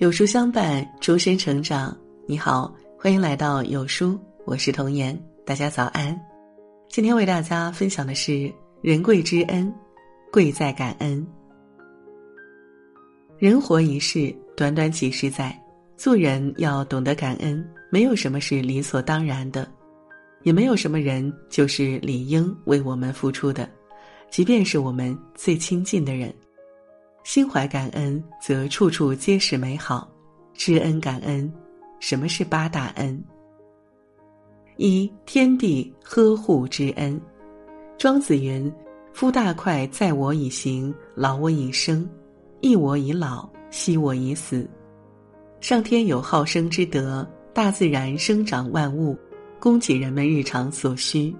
有书相伴，终身成长。你好，欢迎来到有书，我是童言。大家早安。今天为大家分享的是：人贵之恩，贵在感恩。人活一世，短短几十载，做人要懂得感恩。没有什么是理所当然的，也没有什么人就是理应为我们付出的，即便是我们最亲近的人。心怀感恩，则处处皆是美好。知恩感恩，什么是八大恩？一天地呵护之恩。庄子云：“夫大快在我以行，劳我以生，益我以老，息我以死。”上天有好生之德，大自然生长万物，供给人们日常所需。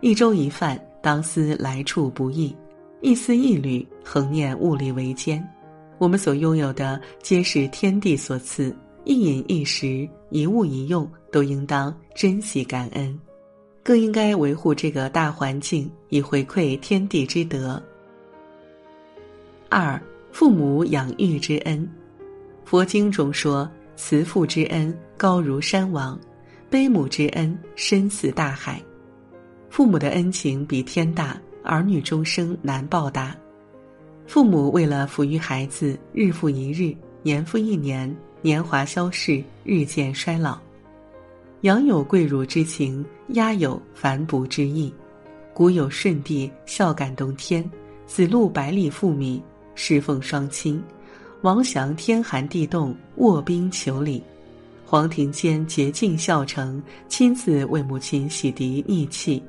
一粥一饭，当思来处不易。一丝一缕，恒念物力维艰。我们所拥有的，皆是天地所赐。一饮一食，一物一用，都应当珍惜感恩，更应该维护这个大环境，以回馈天地之德。二，父母养育之恩。佛经中说：“慈父之恩高如山王，悲母之恩深似大海。”父母的恩情比天大。儿女终生难报答，父母为了抚育孩子，日复一日，年复一年，年华消逝，日渐衰老。养有贵乳之情，鸦有反哺之意。古有舜帝孝感动天，子路百里赴米，侍奉双亲；王祥天寒地冻，卧冰求鲤。黄庭坚竭尽孝诚，亲自为母亲洗涤逆气。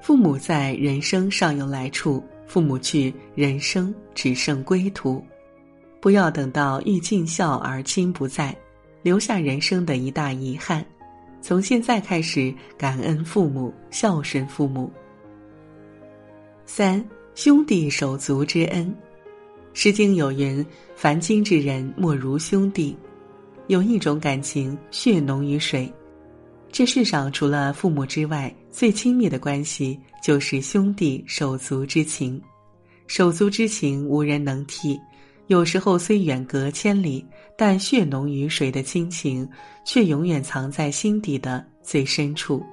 父母在，人生尚有来处；父母去，人生只剩归途。不要等到欲尽孝而亲不在，留下人生的一大遗憾。从现在开始，感恩父母，孝顺父母。三兄弟手足之恩，《诗经》有云：“凡亲之人，莫如兄弟。”有一种感情，血浓于水。这世上除了父母之外，最亲密的关系就是兄弟手足之情。手足之情无人能替，有时候虽远隔千里，但血浓于水的亲情却永远藏在心底的最深处。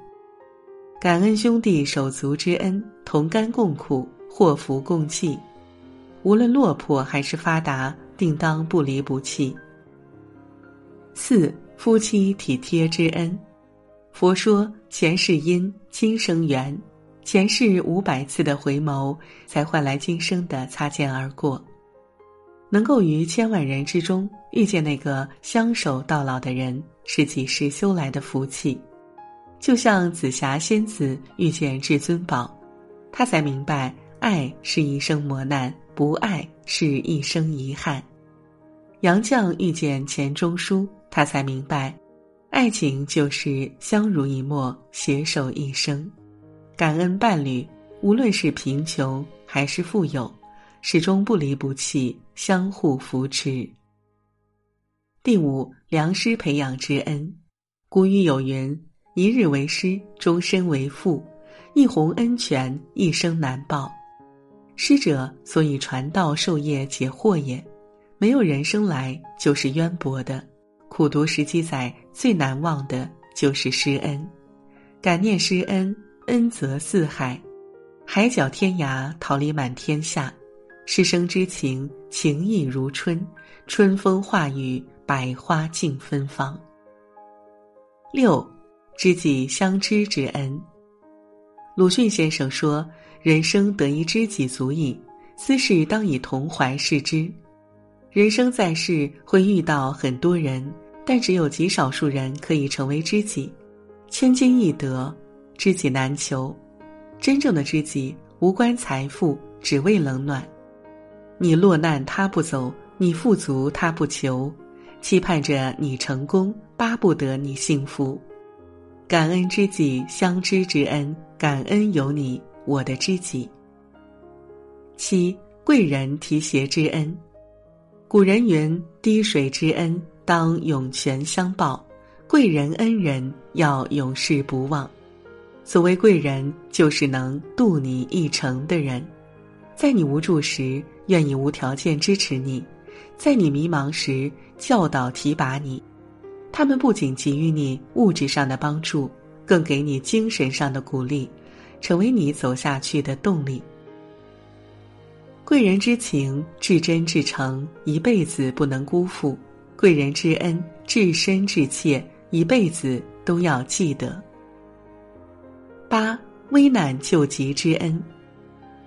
感恩兄弟手足之恩，同甘共苦，祸福共济。无论落魄还是发达，定当不离不弃。四夫妻体贴之恩。佛说前世因，今生缘，前世五百次的回眸，才换来今生的擦肩而过。能够于千万人之中遇见那个相守到老的人，是几世修来的福气。就像紫霞仙子遇见至尊宝，她才明白爱是一生磨难，不爱是一生遗憾。杨绛遇见钱钟书，他才明白。爱情就是相濡以沫，携手一生。感恩伴侣，无论是贫穷还是富有，始终不离不弃，相互扶持。第五，良师培养之恩。古语有云：“一日为师，终身为父。”一泓恩泉，一生难报。师者，所以传道授业解惑也。没有人生来就是渊博的。苦读十几载，最难忘的就是师恩。感念师恩，恩泽四海，海角天涯，桃李满天下。师生之情，情意如春，春风化雨，百花竞芬芳。六，知己相知之恩。鲁迅先生说：“人生得一知己足矣，斯事当以同怀视之。”人生在世会遇到很多人，但只有极少数人可以成为知己。千金易得，知己难求。真正的知己无关财富，只为冷暖。你落难他不走，你富足他不求，期盼着你成功，巴不得你幸福。感恩知己相知之恩，感恩有你，我的知己。七贵人提携之恩。古人云：“滴水之恩，当涌泉相报；贵人恩人，要永世不忘。”所谓贵人，就是能渡你一程的人，在你无助时愿意无条件支持你，在你迷茫时教导提拔你。他们不仅给予你物质上的帮助，更给你精神上的鼓励，成为你走下去的动力。贵人之情至真至诚，一辈子不能辜负；贵人之恩至深至切，一辈子都要记得。八危难救急之恩，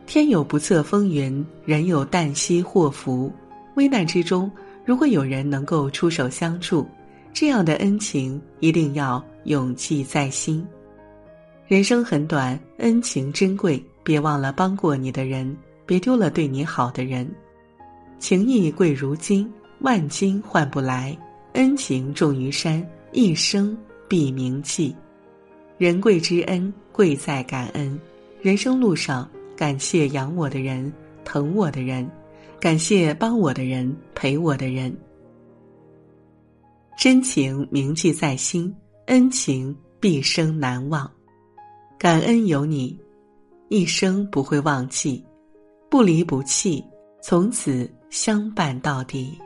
天有不测风云，人有旦夕祸福。危难之中，如果有人能够出手相助，这样的恩情一定要永记在心。人生很短，恩情珍贵，别忘了帮过你的人，别丢了对你好的人。情义贵如金，万金换不来；恩情重于山，一生必铭记。人贵之恩，贵在感恩。人生路上，感谢养我的人，疼我的人，感谢帮我的人，陪我的人。真情铭记在心，恩情毕生难忘。感恩有你，一生不会忘记，不离不弃，从此相伴到底。